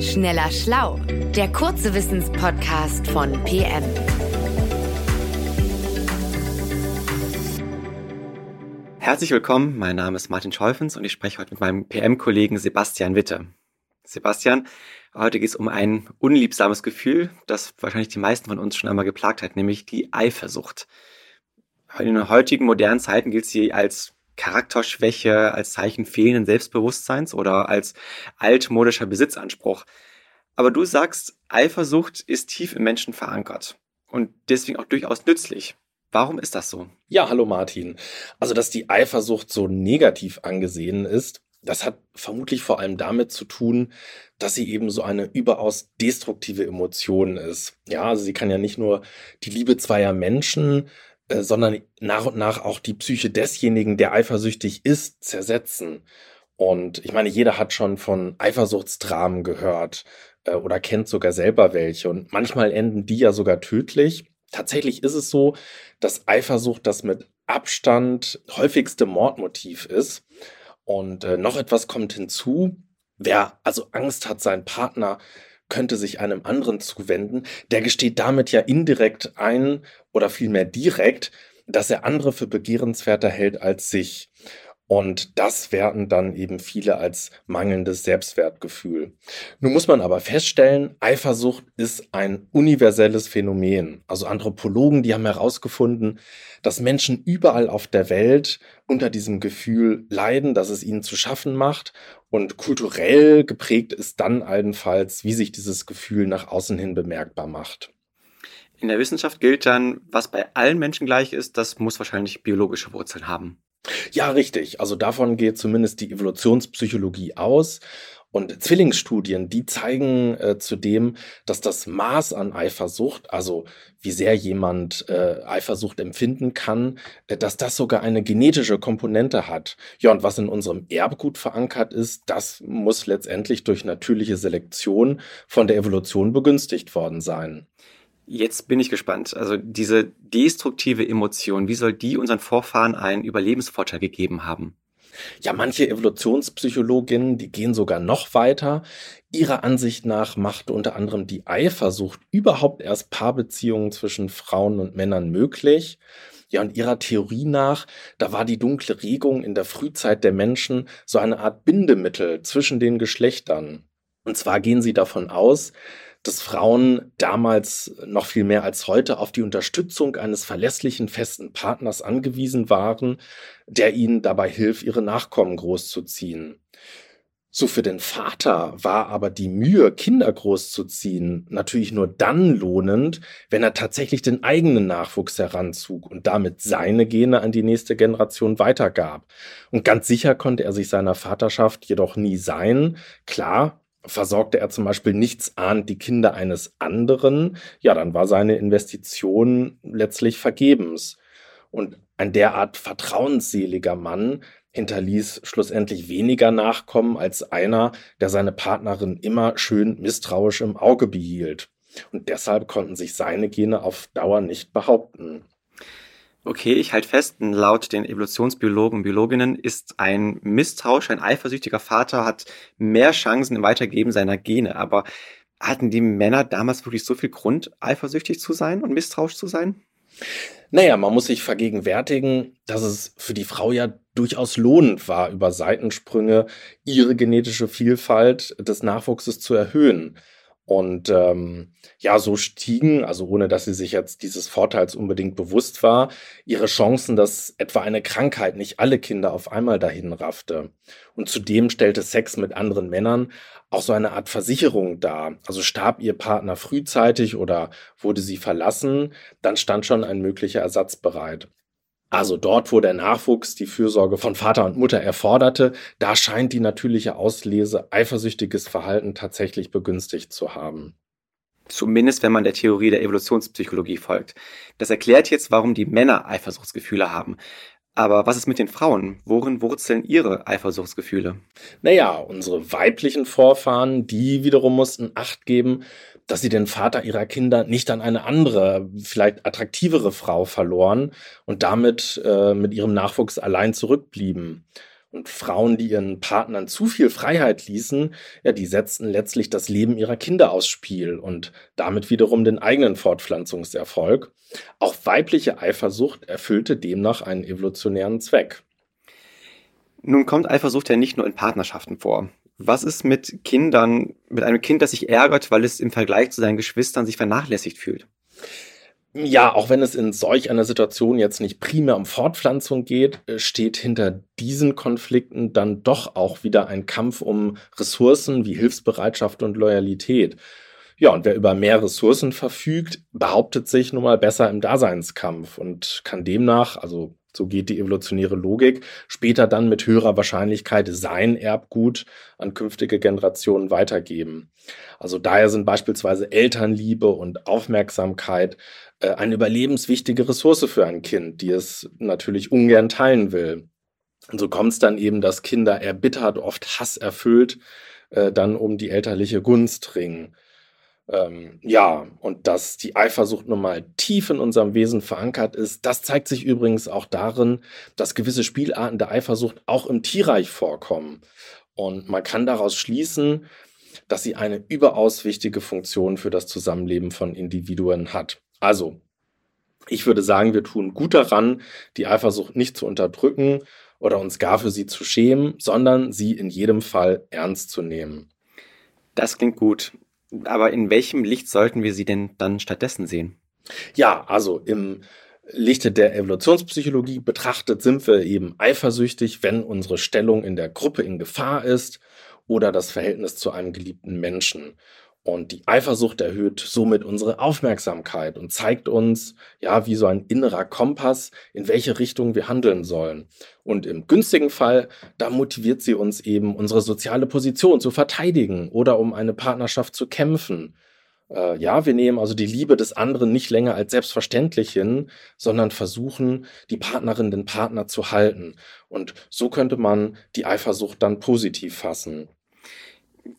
Schneller Schlau, der kurze Wissenspodcast von PM. Herzlich willkommen, mein Name ist Martin Scholfens und ich spreche heute mit meinem PM-Kollegen Sebastian Witte. Sebastian, heute geht es um ein unliebsames Gefühl, das wahrscheinlich die meisten von uns schon einmal geplagt hat, nämlich die Eifersucht. In den heutigen modernen Zeiten gilt sie als Charakterschwäche, als Zeichen fehlenden Selbstbewusstseins oder als altmodischer Besitzanspruch. Aber du sagst, Eifersucht ist tief im Menschen verankert und deswegen auch durchaus nützlich. Warum ist das so? Ja, hallo Martin. Also, dass die Eifersucht so negativ angesehen ist, das hat vermutlich vor allem damit zu tun, dass sie eben so eine überaus destruktive Emotion ist. Ja, also sie kann ja nicht nur die Liebe zweier Menschen, äh, sondern nach und nach auch die Psyche desjenigen, der eifersüchtig ist, zersetzen. Und ich meine, jeder hat schon von Eifersuchtsdramen gehört äh, oder kennt sogar selber welche. Und manchmal enden die ja sogar tödlich. Tatsächlich ist es so, dass Eifersucht das mit Abstand häufigste Mordmotiv ist. Und äh, noch etwas kommt hinzu. Wer also Angst hat, sein Partner könnte sich einem anderen zuwenden, der gesteht damit ja indirekt ein oder vielmehr direkt, dass er andere für begehrenswerter hält als sich. Und das werten dann eben viele als mangelndes Selbstwertgefühl. Nun muss man aber feststellen, Eifersucht ist ein universelles Phänomen. Also Anthropologen, die haben herausgefunden, dass Menschen überall auf der Welt unter diesem Gefühl leiden, dass es ihnen zu schaffen macht. Und kulturell geprägt ist dann allenfalls, wie sich dieses Gefühl nach außen hin bemerkbar macht. In der Wissenschaft gilt dann, was bei allen Menschen gleich ist, das muss wahrscheinlich biologische Wurzeln haben. Ja, richtig. Also davon geht zumindest die Evolutionspsychologie aus. Und Zwillingsstudien, die zeigen äh, zudem, dass das Maß an Eifersucht, also wie sehr jemand äh, Eifersucht empfinden kann, äh, dass das sogar eine genetische Komponente hat. Ja, und was in unserem Erbgut verankert ist, das muss letztendlich durch natürliche Selektion von der Evolution begünstigt worden sein. Jetzt bin ich gespannt. Also diese destruktive Emotion, wie soll die unseren Vorfahren einen Überlebensvorteil gegeben haben? Ja, manche Evolutionspsychologinnen, die gehen sogar noch weiter. Ihrer Ansicht nach macht unter anderem die Eifersucht überhaupt erst Paarbeziehungen zwischen Frauen und Männern möglich. Ja, und ihrer Theorie nach, da war die dunkle Regung in der Frühzeit der Menschen so eine Art Bindemittel zwischen den Geschlechtern. Und zwar gehen sie davon aus, dass Frauen damals noch viel mehr als heute auf die Unterstützung eines verlässlichen, festen Partners angewiesen waren, der ihnen dabei hilft, ihre Nachkommen großzuziehen. So für den Vater war aber die Mühe, Kinder großzuziehen, natürlich nur dann lohnend, wenn er tatsächlich den eigenen Nachwuchs heranzog und damit seine Gene an die nächste Generation weitergab. Und ganz sicher konnte er sich seiner Vaterschaft jedoch nie sein. Klar, versorgte er zum Beispiel nichtsahnd die Kinder eines anderen, ja, dann war seine Investition letztlich vergebens. Und ein derart vertrauensseliger Mann hinterließ schlussendlich weniger Nachkommen als einer, der seine Partnerin immer schön misstrauisch im Auge behielt. Und deshalb konnten sich seine Gene auf Dauer nicht behaupten. Okay, ich halte fest, laut den Evolutionsbiologen und Biologinnen ist ein misstrauischer, ein eifersüchtiger Vater hat mehr Chancen im Weitergeben seiner Gene. Aber hatten die Männer damals wirklich so viel Grund, eifersüchtig zu sein und misstrauisch zu sein? Naja, man muss sich vergegenwärtigen, dass es für die Frau ja durchaus lohnend war, über Seitensprünge ihre genetische Vielfalt des Nachwuchses zu erhöhen. Und ähm, ja, so stiegen, also ohne dass sie sich jetzt dieses Vorteils unbedingt bewusst war, ihre Chancen, dass etwa eine Krankheit nicht alle Kinder auf einmal dahin raffte. Und zudem stellte Sex mit anderen Männern auch so eine Art Versicherung dar. Also starb ihr Partner frühzeitig oder wurde sie verlassen, dann stand schon ein möglicher Ersatz bereit. Also dort, wo der Nachwuchs die Fürsorge von Vater und Mutter erforderte, da scheint die natürliche Auslese eifersüchtiges Verhalten tatsächlich begünstigt zu haben. Zumindest wenn man der Theorie der Evolutionspsychologie folgt. Das erklärt jetzt, warum die Männer Eifersuchtsgefühle haben. Aber was ist mit den Frauen? Worin wurzeln ihre Eifersuchtsgefühle? Naja, unsere weiblichen Vorfahren, die wiederum mussten Acht geben, dass sie den Vater ihrer Kinder nicht an eine andere, vielleicht attraktivere Frau verloren und damit äh, mit ihrem Nachwuchs allein zurückblieben. Und Frauen, die ihren Partnern zu viel Freiheit ließen, ja, die setzten letztlich das Leben ihrer Kinder aufs Spiel und damit wiederum den eigenen Fortpflanzungserfolg. Auch weibliche Eifersucht erfüllte demnach einen evolutionären Zweck. Nun kommt Eifersucht ja nicht nur in Partnerschaften vor. Was ist mit Kindern, mit einem Kind, das sich ärgert, weil es im Vergleich zu seinen Geschwistern sich vernachlässigt fühlt? Ja, auch wenn es in solch einer Situation jetzt nicht primär um Fortpflanzung geht, äh, steht hinter diesen Konflikten dann doch auch wieder ein Kampf um Ressourcen wie Hilfsbereitschaft und Loyalität. Ja, und wer über mehr Ressourcen verfügt, behauptet sich nun mal besser im Daseinskampf und kann demnach, also so geht die evolutionäre Logik, später dann mit höherer Wahrscheinlichkeit sein Erbgut an künftige Generationen weitergeben. Also daher sind beispielsweise Elternliebe und Aufmerksamkeit äh, eine überlebenswichtige Ressource für ein Kind, die es natürlich ungern teilen will. Und so kommt es dann eben, dass Kinder erbittert, oft hasserfüllt, äh, dann um die elterliche Gunst ringen. Ähm, ja, und dass die Eifersucht nun mal tief in unserem Wesen verankert ist, das zeigt sich übrigens auch darin, dass gewisse Spielarten der Eifersucht auch im Tierreich vorkommen. Und man kann daraus schließen, dass sie eine überaus wichtige Funktion für das Zusammenleben von Individuen hat. Also, ich würde sagen, wir tun gut daran, die Eifersucht nicht zu unterdrücken oder uns gar für sie zu schämen, sondern sie in jedem Fall ernst zu nehmen. Das klingt gut. Aber in welchem Licht sollten wir sie denn dann stattdessen sehen? Ja, also im Lichte der Evolutionspsychologie betrachtet sind wir eben eifersüchtig, wenn unsere Stellung in der Gruppe in Gefahr ist oder das Verhältnis zu einem geliebten Menschen. Und die Eifersucht erhöht somit unsere Aufmerksamkeit und zeigt uns, ja, wie so ein innerer Kompass, in welche Richtung wir handeln sollen. Und im günstigen Fall, da motiviert sie uns eben, unsere soziale Position zu verteidigen oder um eine Partnerschaft zu kämpfen. Äh, ja, wir nehmen also die Liebe des anderen nicht länger als selbstverständlich hin, sondern versuchen, die Partnerin, den Partner zu halten. Und so könnte man die Eifersucht dann positiv fassen.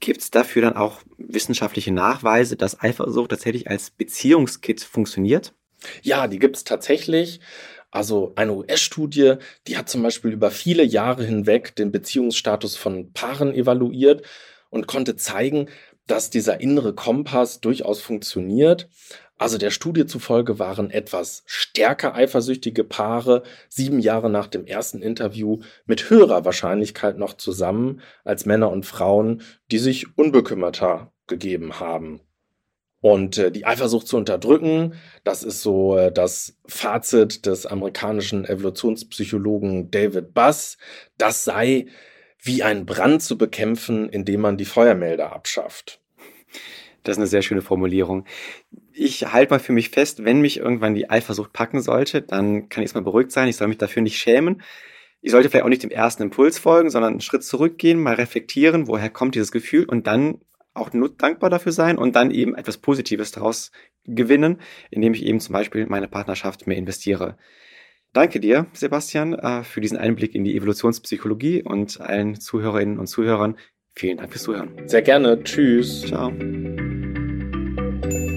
Gibt es dafür dann auch wissenschaftliche Nachweise, dass Eifersucht tatsächlich als Beziehungskit funktioniert? Ja, die gibt es tatsächlich. Also eine US-Studie, die hat zum Beispiel über viele Jahre hinweg den Beziehungsstatus von Paaren evaluiert und konnte zeigen, dass dieser innere Kompass durchaus funktioniert. Also der Studie zufolge waren etwas stärker eifersüchtige Paare sieben Jahre nach dem ersten Interview mit höherer Wahrscheinlichkeit noch zusammen als Männer und Frauen, die sich unbekümmerter gegeben haben. Und äh, die Eifersucht zu unterdrücken, das ist so äh, das Fazit des amerikanischen Evolutionspsychologen David Buss, das sei wie ein Brand zu bekämpfen, indem man die Feuermelder abschafft. Das ist eine sehr schöne Formulierung. Ich halte mal für mich fest, wenn mich irgendwann die Eifersucht packen sollte, dann kann ich erstmal beruhigt sein. Ich soll mich dafür nicht schämen. Ich sollte vielleicht auch nicht dem ersten Impuls folgen, sondern einen Schritt zurückgehen, mal reflektieren, woher kommt dieses Gefühl und dann auch nur dankbar dafür sein und dann eben etwas Positives daraus gewinnen, indem ich eben zum Beispiel meine Partnerschaft mehr investiere. Danke dir, Sebastian, äh, für diesen Einblick in die Evolutionspsychologie und allen Zuhörerinnen und Zuhörern. Vielen Dank fürs Zuhören. Sehr gerne. Tschüss. Ciao.